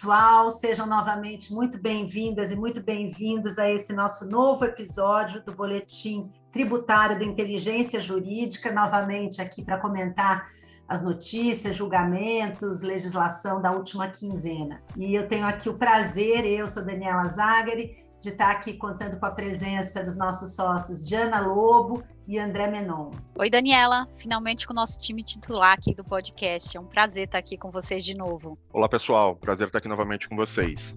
Pessoal, sejam novamente muito bem-vindas e muito bem-vindos a esse nosso novo episódio do Boletim tributário do Inteligência Jurídica, novamente aqui para comentar as notícias, julgamentos, legislação da última quinzena. E eu tenho aqui o prazer, eu sou Daniela Zagari, de estar aqui contando com a presença dos nossos sócios Diana Lobo e André Menon. Oi, Daniela, finalmente com o nosso time titular aqui do podcast. É um prazer estar aqui com vocês de novo. Olá, pessoal, prazer estar aqui novamente com vocês.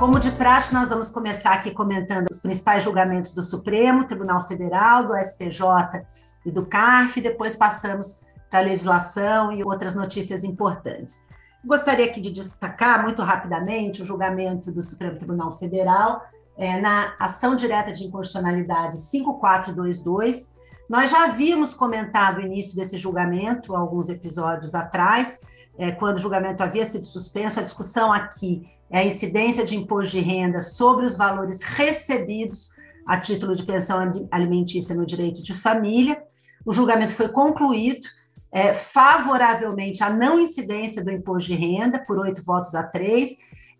Como de praxe, nós vamos começar aqui comentando os principais julgamentos do Supremo, Tribunal Federal, do STJ e do CARF, depois passamos para a legislação e outras notícias importantes. Gostaria aqui de destacar muito rapidamente o julgamento do Supremo Tribunal Federal é, na ação direta de inconstitucionalidade 5422. Nós já havíamos comentado o início desse julgamento alguns episódios atrás, é, quando o julgamento havia sido suspenso. A discussão aqui é a incidência de imposto de renda sobre os valores recebidos a título de pensão alimentícia no direito de família. O julgamento foi concluído é, favoravelmente à não incidência do imposto de renda, por oito votos a três.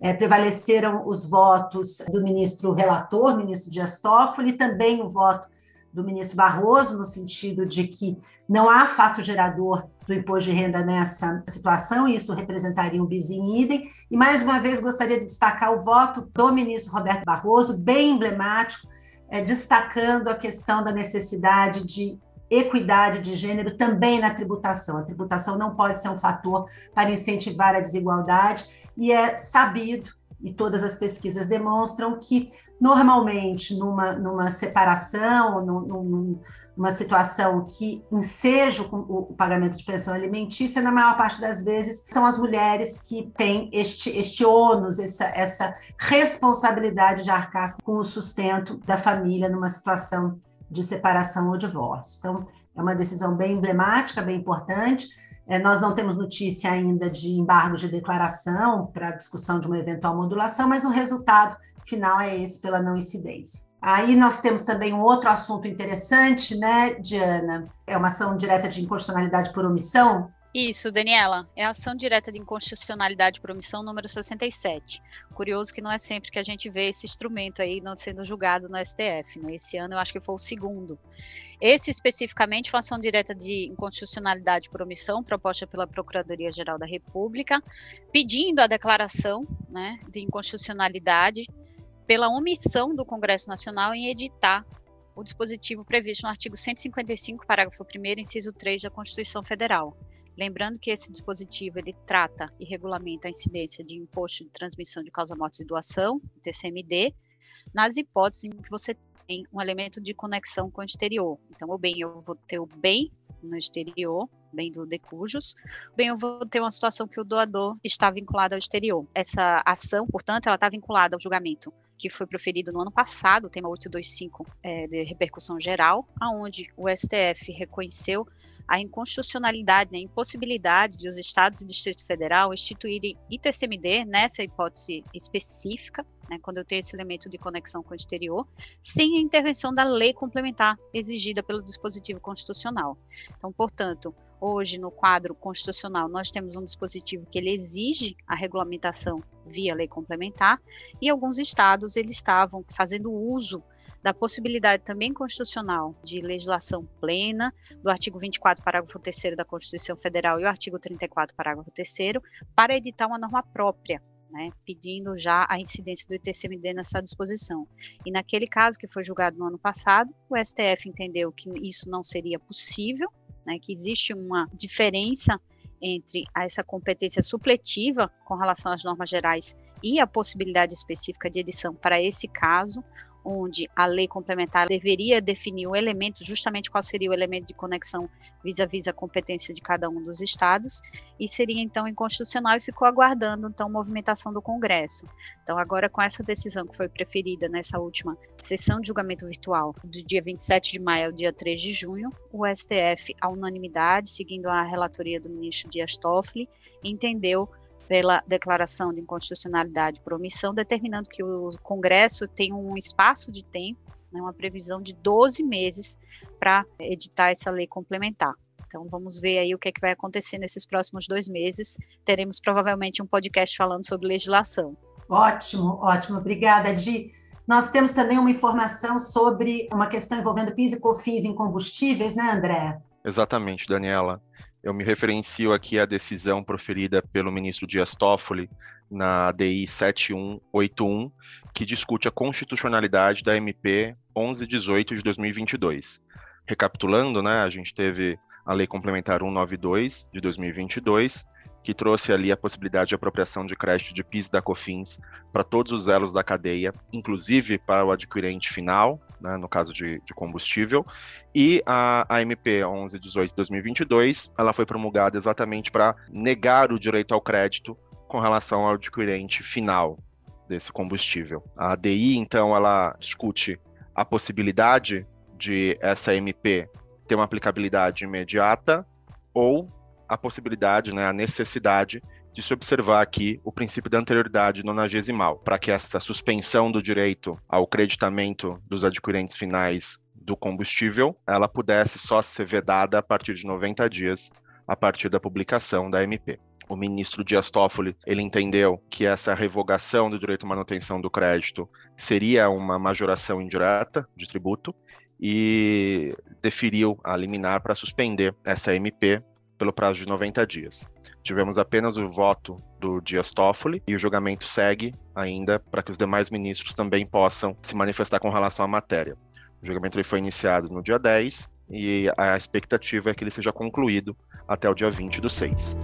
É, prevaleceram os votos do ministro relator, ministro Dias Toffoli, também o voto do ministro Barroso, no sentido de que não há fato gerador do imposto de renda nessa situação, e isso representaria um bis in idem. E, mais uma vez, gostaria de destacar o voto do ministro Roberto Barroso, bem emblemático, é, destacando a questão da necessidade de equidade de gênero também na tributação. A tributação não pode ser um fator para incentivar a desigualdade, e é sabido e todas as pesquisas demonstram que, normalmente, numa, numa separação, num, numa situação que enseja o, o, pagamento de pensão alimentícia, na maior parte das vezes, são as mulheres que têm este, este ônus, essa, essa responsabilidade de arcar com o sustento da família numa situação de separação ou divórcio. Então, é uma decisão bem emblemática, bem importante é, nós não temos notícia ainda de embargo de declaração para discussão de uma eventual modulação, mas o resultado final é esse pela não incidência. Aí nós temos também um outro assunto interessante, né, Diana? É uma ação direta de inconstitucionalidade por omissão, isso, Daniela, é a ação direta de inconstitucionalidade por omissão número 67. Curioso que não é sempre que a gente vê esse instrumento aí não sendo julgado no STF, né? Esse ano eu acho que foi o segundo. Esse especificamente foi a ação direta de inconstitucionalidade por omissão proposta pela Procuradoria-Geral da República, pedindo a declaração, né, de inconstitucionalidade pela omissão do Congresso Nacional em editar o dispositivo previsto no artigo 155, parágrafo 1 inciso 3 da Constituição Federal Lembrando que esse dispositivo ele trata e regulamenta a incidência de imposto de transmissão de causa-mortes e doação, TCMD, nas hipóteses em que você tem um elemento de conexão com o exterior. Então, o bem, eu vou ter o bem no exterior, bem do decujus, bem, eu vou ter uma situação que o doador está vinculado ao exterior. Essa ação, portanto, ela está vinculada ao julgamento que foi proferido no ano passado, o tema 825 é, de repercussão geral, aonde o STF reconheceu a inconstitucionalidade, né, a impossibilidade de os estados e Distrito Federal instituírem ITCMD nessa hipótese específica, né, quando eu tenho esse elemento de conexão com o exterior, sem a intervenção da lei complementar exigida pelo dispositivo constitucional. Então, portanto, hoje no quadro constitucional nós temos um dispositivo que ele exige a regulamentação via lei complementar e alguns estados eles estavam fazendo uso da possibilidade também constitucional de legislação plena, do artigo 24, parágrafo 3 da Constituição Federal e o artigo 34, parágrafo 3 para editar uma norma própria, né, pedindo já a incidência do ITCMD nessa disposição. E naquele caso que foi julgado no ano passado, o STF entendeu que isso não seria possível, né, que existe uma diferença entre essa competência supletiva com relação às normas gerais e a possibilidade específica de edição para esse caso, onde a lei complementar deveria definir o elemento, justamente qual seria o elemento de conexão vis-à-vis -a, -vis a competência de cada um dos estados, e seria então inconstitucional e ficou aguardando então movimentação do Congresso. Então agora com essa decisão que foi preferida nessa última sessão de julgamento virtual, do dia 27 de maio ao dia 3 de junho, o STF, à unanimidade, seguindo a relatoria do ministro Dias Toffoli, entendeu pela declaração de inconstitucionalidade por omissão, determinando que o Congresso tem um espaço de tempo, né, uma previsão de 12 meses para editar essa lei complementar. Então vamos ver aí o que, é que vai acontecer nesses próximos dois meses. Teremos provavelmente um podcast falando sobre legislação. Ótimo, ótimo. Obrigada, Di. Nós temos também uma informação sobre uma questão envolvendo PIS e COFINS em combustíveis, né, André? Exatamente, Daniela. Eu me referencio aqui à decisão proferida pelo ministro Dias Toffoli na DI 7181, que discute a constitucionalidade da MP 1118 de 2022. Recapitulando, né, a gente teve a Lei Complementar 192 de 2022, que trouxe ali a possibilidade de apropriação de crédito de PIS da COFINS para todos os elos da cadeia, inclusive para o adquirente final, né, no caso de, de, combustível, e a, a MP 1118 de 2022, ela foi promulgada exatamente para negar o direito ao crédito com relação ao adquirente final desse combustível. A ADI, então, ela discute a possibilidade de essa MP ter uma aplicabilidade imediata ou a possibilidade, né, a necessidade de se observar aqui o princípio da anterioridade nonagesimal, para que essa suspensão do direito ao creditamento dos adquirentes finais do combustível, ela pudesse só ser vedada a partir de 90 dias a partir da publicação da MP. O ministro Dias Toffoli, ele entendeu que essa revogação do direito à manutenção do crédito seria uma majoração indireta de tributo e deferiu a liminar para suspender essa MP pelo prazo de 90 dias. Tivemos apenas o voto do Dias Toffoli e o julgamento segue ainda para que os demais ministros também possam se manifestar com relação à matéria. O julgamento foi iniciado no dia 10 e a expectativa é que ele seja concluído até o dia 20 do 6.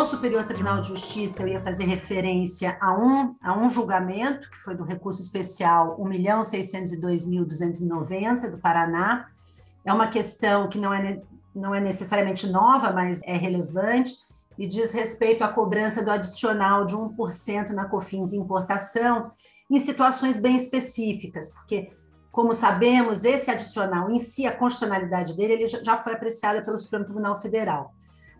No Superior Tribunal de Justiça eu ia fazer referência a um, a um julgamento, que foi do recurso especial 1.602.290 do Paraná. É uma questão que não é, não é necessariamente nova, mas é relevante, e diz respeito à cobrança do adicional de 1% na COFINS importação, em situações bem específicas, porque como sabemos, esse adicional em si, a constitucionalidade dele, ele já foi apreciada pelo Supremo Tribunal Federal.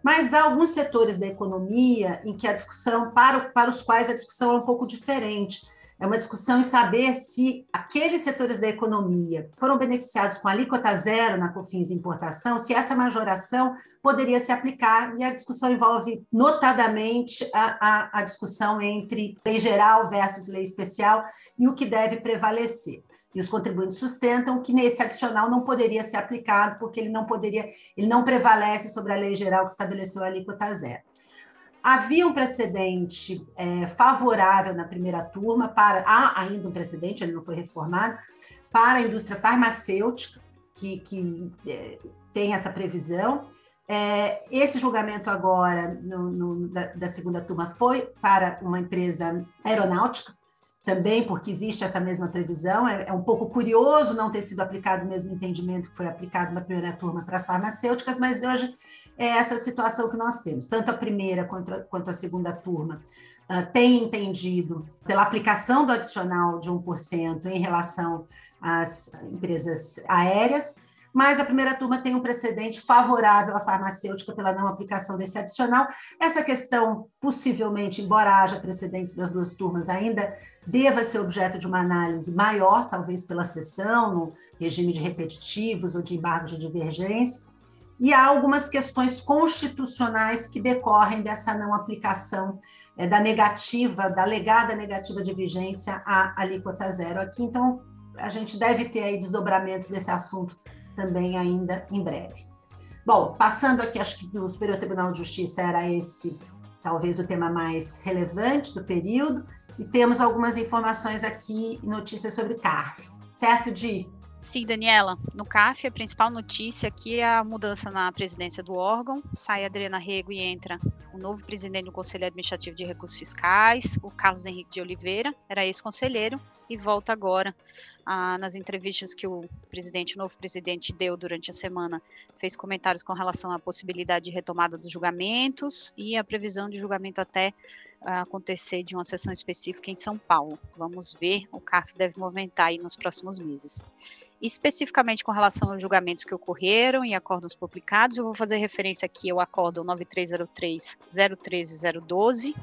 Mas há alguns setores da economia em que a discussão, para, para os quais a discussão é um pouco diferente. É uma discussão em saber se aqueles setores da economia foram beneficiados com alíquota zero na COFINS importação, se essa majoração poderia se aplicar, e a discussão envolve notadamente a, a, a discussão entre lei geral versus lei especial e o que deve prevalecer e os contribuintes sustentam que nesse adicional não poderia ser aplicado, porque ele não poderia, ele não prevalece sobre a lei geral que estabeleceu a alíquota zero. Havia um precedente é, favorável na primeira turma para há ainda um precedente, ele não foi reformado para a indústria farmacêutica que, que é, tem essa previsão. É, esse julgamento agora no, no, da, da segunda turma foi para uma empresa aeronáutica também porque existe essa mesma previsão. É, é, um pouco curioso não ter sido aplicado o mesmo entendimento que foi aplicado na primeira turma para as farmacêuticas, mas hoje é essa situação que nós temos. Tanto a primeira quanto a, quanto a segunda turma uh, têm entendido pela aplicação do adicional de 1% em relação às empresas aéreas, mas a primeira turma tem um precedente favorável à farmacêutica pela não aplicação desse adicional. Essa questão, possivelmente, embora haja precedentes das duas turmas, ainda deva ser objeto de uma análise maior, talvez pela sessão, no regime de repetitivos ou de embargo de divergência. E há algumas questões constitucionais que decorrem dessa não aplicação é, da negativa, da alegada negativa de vigência à alíquota zero aqui. Então, a gente deve ter aí desdobramentos desse assunto também ainda em breve. Bom, passando aqui, acho que no Superior Tribunal de Justiça era esse talvez o tema mais relevante do período, e temos algumas informações aqui, notícias sobre CARF. Certo, Di? Sim, Daniela. No CAF, a principal notícia aqui é a mudança na presidência do órgão. Sai Adriana Rego e entra o novo presidente do Conselho Administrativo de Recursos Fiscais, o Carlos Henrique de Oliveira, era ex-conselheiro, e volta agora ah, nas entrevistas que o presidente, o novo presidente, deu durante a semana. Fez comentários com relação à possibilidade de retomada dos julgamentos e a previsão de julgamento até acontecer de uma sessão específica em São Paulo. Vamos ver, o CAF deve movimentar aí nos próximos meses. Especificamente com relação aos julgamentos que ocorreram e acordos publicados, eu vou fazer referência aqui ao acordo 9303-013-012,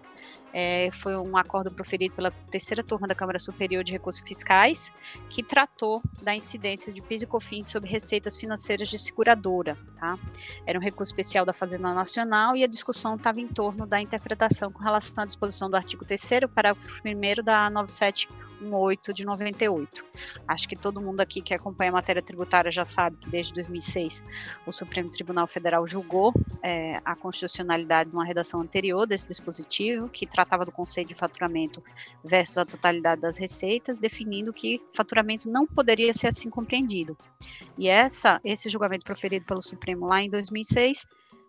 é, foi um acordo proferido pela terceira turma da Câmara Superior de Recursos Fiscais, que tratou da incidência de PIS e COFINS sobre receitas financeiras de seguradora. Tá? Era um recurso especial da Fazenda Nacional e a discussão estava em torno da interpretação com relação à disposição do artigo 3 parágrafo 1 da 9718 de 98. Acho que todo mundo aqui que acompanha a matéria tributária já sabe que desde 2006 o Supremo Tribunal Federal julgou é, a constitucionalidade de uma redação anterior desse dispositivo, que tratava do conceito de faturamento versus a totalidade das receitas, definindo que faturamento não poderia ser assim compreendido. E essa, esse julgamento proferido pelo Supremo lá em 2006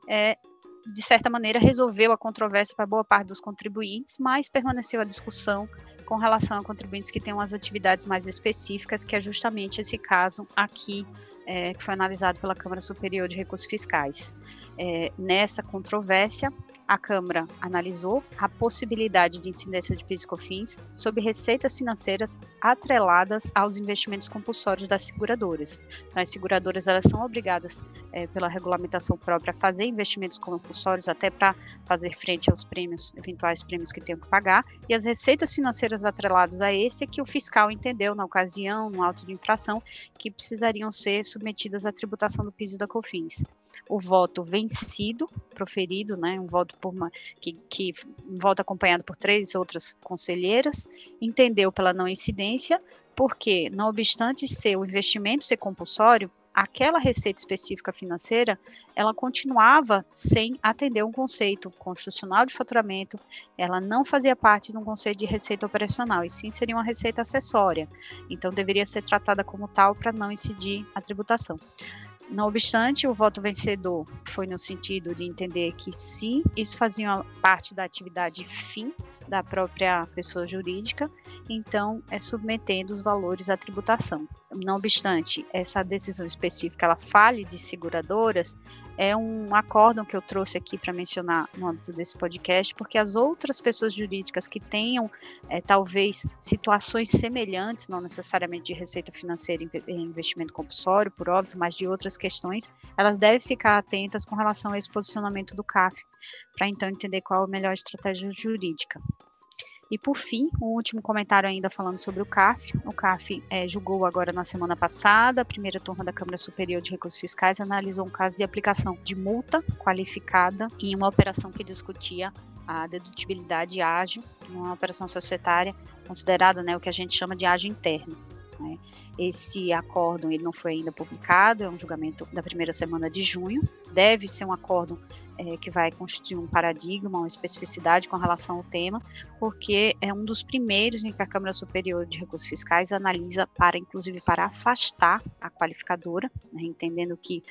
é, de certa maneira, resolveu a controvérsia para boa parte dos contribuintes, mas permaneceu a discussão com relação a contribuintes que têm umas atividades mais específicas, que é justamente esse caso aqui é, que foi analisado pela Câmara Superior de Recursos Fiscais. É, nessa controvérsia, a Câmara analisou a possibilidade de incidência de PIS e COFINS sobre receitas financeiras atreladas aos investimentos compulsórios das seguradoras. Então, as seguradoras elas são obrigadas, é, pela regulamentação própria, a fazer investimentos compulsórios até para fazer frente aos prêmios, eventuais prêmios que tenham que pagar, e as receitas financeiras atreladas a esse é que o fiscal entendeu na ocasião, no auto de infração, que precisariam ser submetidas à tributação do PIS e da COFINS. O voto vencido, proferido, né, um voto por uma, que, que um voto acompanhado por três outras conselheiras, entendeu pela não incidência, porque, não obstante ser o investimento ser compulsório, aquela receita específica financeira, ela continuava sem atender um conceito constitucional de faturamento, ela não fazia parte de um conceito de receita operacional, e sim seria uma receita acessória. Então, deveria ser tratada como tal para não incidir a tributação. Não obstante, o voto vencedor foi no sentido de entender que sim, isso fazia parte da atividade fim da própria pessoa jurídica, então é submetendo os valores à tributação. Não obstante, essa decisão específica ela fale de seguradoras, é um acórdão que eu trouxe aqui para mencionar no âmbito desse podcast, porque as outras pessoas jurídicas que tenham é, talvez situações semelhantes, não necessariamente de receita financeira em investimento compulsório, por óbvio, mas de outras questões, elas devem ficar atentas com relação a esse posicionamento do CAF, para então entender qual é a melhor estratégia jurídica. E por fim, um último comentário ainda falando sobre o CAF. O CAF é, julgou agora na semana passada, a primeira turma da Câmara Superior de Recursos Fiscais analisou um caso de aplicação de multa qualificada em uma operação que discutia a dedutibilidade ágil, uma operação societária considerada né, o que a gente chama de ágil interno. Né? Esse acórdão ele não foi ainda publicado, é um julgamento da primeira semana de junho. Deve ser um acórdão é, que vai constituir um paradigma, uma especificidade com relação ao tema, porque é um dos primeiros em que a Câmara Superior de Recursos Fiscais analisa para, inclusive, para afastar a qualificadora, né, entendendo que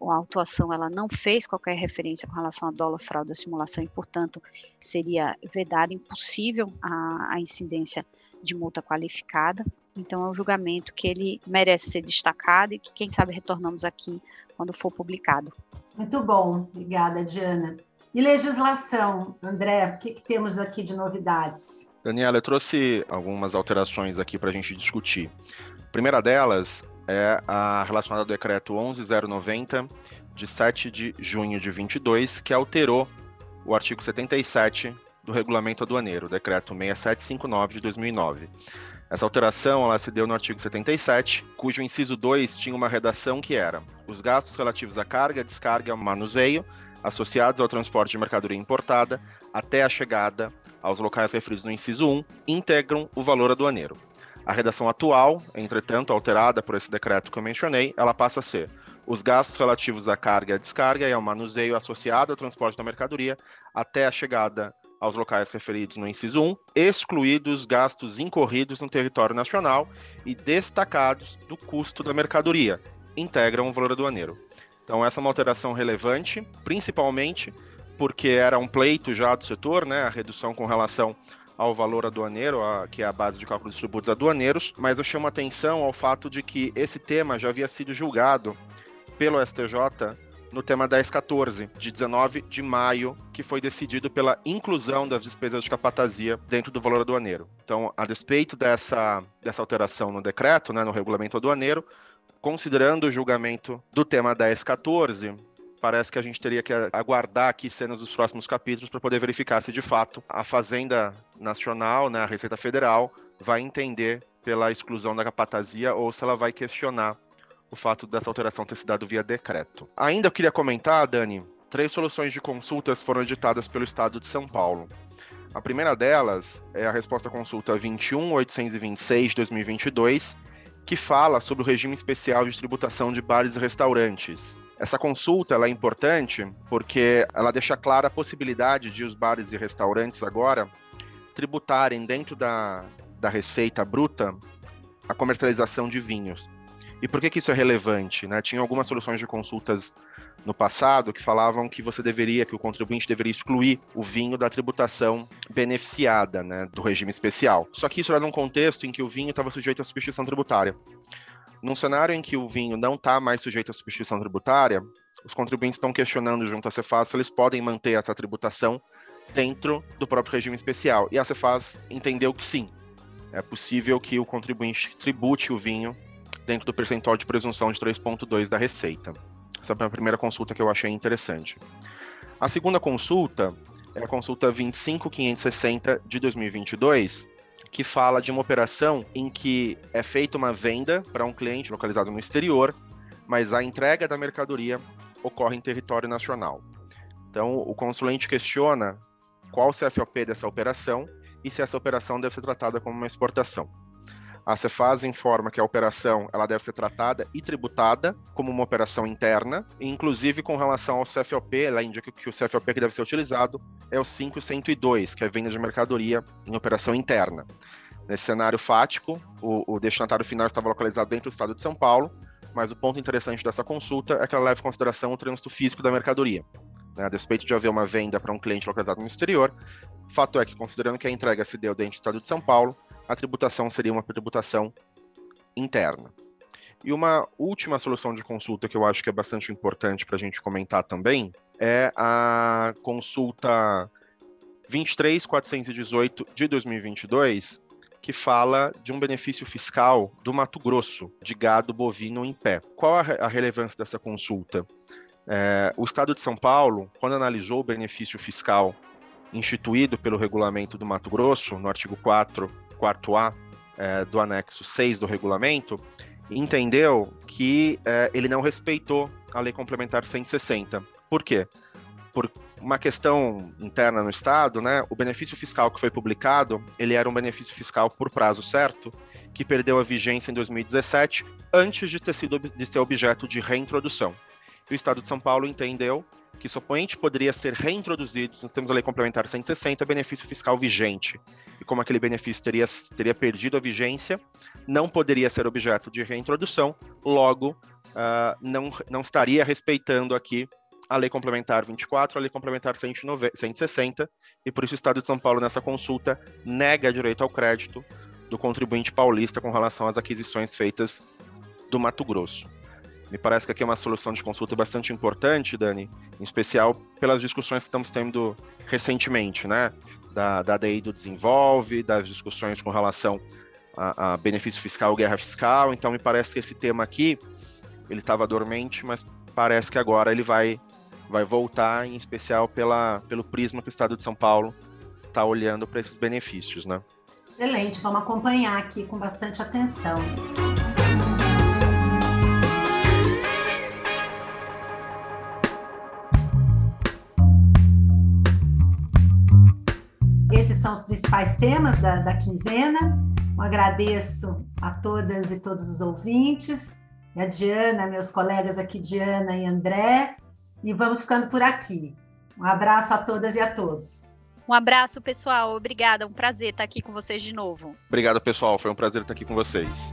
a autuação ela não fez qualquer referência com relação a dólar, fraude ou simulação e, portanto, seria vedado, impossível a, a incidência de multa qualificada. Então, é um julgamento que ele merece ser destacado e que, quem sabe, retornamos aqui quando for publicado. Muito bom, obrigada, Diana. E legislação, André, o que, que temos aqui de novidades? Daniela, eu trouxe algumas alterações aqui para a gente discutir. A primeira delas é a relacionada ao decreto 11090, de 7 de junho de 22, que alterou o artigo 77 do regulamento aduaneiro, o decreto 6759 de 2009. Essa alteração ela se deu no artigo 77, cujo inciso 2 tinha uma redação que era: os gastos relativos à carga, descarga e ao manuseio associados ao transporte de mercadoria importada até a chegada aos locais referidos no inciso 1 integram o valor aduaneiro. A redação atual, entretanto, alterada por esse decreto que eu mencionei, ela passa a ser os gastos relativos à carga, descarga e ao manuseio associado ao transporte da mercadoria até a chegada aos locais referidos no inciso 1, excluídos gastos incorridos no território nacional e destacados do custo da mercadoria, integram o valor aduaneiro. Então, essa é uma alteração relevante, principalmente porque era um pleito já do setor, né, a redução com relação ao valor aduaneiro, a, que é a base de cálculo dos tributos aduaneiros, mas eu chamo atenção ao fato de que esse tema já havia sido julgado pelo STJ no tema 1014, de 19 de maio, que foi decidido pela inclusão das despesas de capatazia dentro do valor aduaneiro. Então, a despeito dessa, dessa alteração no decreto, né, no regulamento aduaneiro, considerando o julgamento do tema 1014, parece que a gente teria que aguardar aqui cenas dos próximos capítulos para poder verificar se de fato a Fazenda Nacional, né, a Receita Federal, vai entender pela exclusão da capatazia ou se ela vai questionar o fato dessa alteração ter se dado via decreto. Ainda eu queria comentar, Dani, três soluções de consultas foram editadas pelo Estado de São Paulo. A primeira delas é a resposta à consulta 21826 2022, que fala sobre o regime especial de tributação de bares e restaurantes. Essa consulta é importante porque ela deixa clara a possibilidade de os bares e restaurantes agora tributarem dentro da, da receita bruta a comercialização de vinhos. E por que, que isso é relevante? Né? Tinha algumas soluções de consultas no passado que falavam que você deveria, que o contribuinte deveria excluir o vinho da tributação beneficiada, né, do regime especial. Só que isso era num contexto em que o vinho estava sujeito à substituição tributária. Num cenário em que o vinho não está mais sujeito à substituição tributária, os contribuintes estão questionando junto à Cefaz se eles podem manter essa tributação dentro do próprio regime especial. E a Cefaz entendeu que sim, é possível que o contribuinte tribute o vinho dentro do percentual de presunção de 3,2 da receita. Essa é a primeira consulta que eu achei interessante. A segunda consulta é a consulta 25560 de 2022, que fala de uma operação em que é feita uma venda para um cliente localizado no exterior, mas a entrega da mercadoria ocorre em território nacional. Então, o consulente questiona qual o CFOP dessa operação e se essa operação deve ser tratada como uma exportação. A Cefaz informa que a operação ela deve ser tratada e tributada como uma operação interna, inclusive com relação ao CFOP, ela indica que o CFOP que deve ser utilizado é o 5102, que é venda de mercadoria em operação interna. Nesse cenário fático, o, o destinatário final estava localizado dentro do estado de São Paulo, mas o ponto interessante dessa consulta é que ela leva em consideração o trânsito físico da mercadoria. Né? A despeito de haver uma venda para um cliente localizado no exterior, fato é que, considerando que a entrega se deu dentro do estado de São Paulo, a tributação seria uma tributação interna. E uma última solução de consulta que eu acho que é bastante importante para a gente comentar também é a consulta 23418 de 2022, que fala de um benefício fiscal do Mato Grosso, de gado bovino em pé. Qual a, relevância dessa consulta? É, o Estado de São Paulo, quando analisou o benefício fiscal instituído pelo regulamento do Mato Grosso, no artigo 4 quarto A é, do anexo 6 do regulamento, entendeu que é, ele não respeitou a Lei Complementar 160. Por quê? Por uma questão interna no Estado, né, o benefício fiscal que foi publicado, ele era um benefício fiscal por prazo certo, que perdeu a vigência em 2017, antes de ter sido de ser objeto de reintrodução. E o Estado de São Paulo entendeu que somente poderia ser reintroduzido, nós temos a Lei Complementar 160, benefício fiscal vigente. E como aquele benefício teria, teria perdido a vigência, não poderia ser objeto de reintrodução, logo, uh, não, não estaria respeitando aqui a Lei Complementar 24, a Lei Complementar 160, e por isso o Estado de São Paulo, nessa consulta, nega direito ao crédito do contribuinte paulista com relação às aquisições feitas do Mato Grosso. Me parece que aqui é uma solução de consulta bastante importante, Dani, em especial pelas discussões que estamos tendo recentemente, né? Da, da DI do Desenvolve, das discussões com relação a, a benefício fiscal, guerra fiscal. Então, me parece que esse tema aqui, ele estava dormente, mas parece que agora ele vai, vai voltar, em especial pela, pelo prisma que o Estado de São Paulo está olhando para esses benefícios, né? Excelente, vamos acompanhar aqui com bastante atenção. São os principais temas da, da quinzena. Eu agradeço a todas e todos os ouvintes, e a Diana, meus colegas aqui, Diana e André, e vamos ficando por aqui. Um abraço a todas e a todos. Um Um abraço, pessoal. Obrigada. Um prazer estar aqui com vocês de novo. Obrigado, pessoal. Foi um prazer estar aqui com vocês.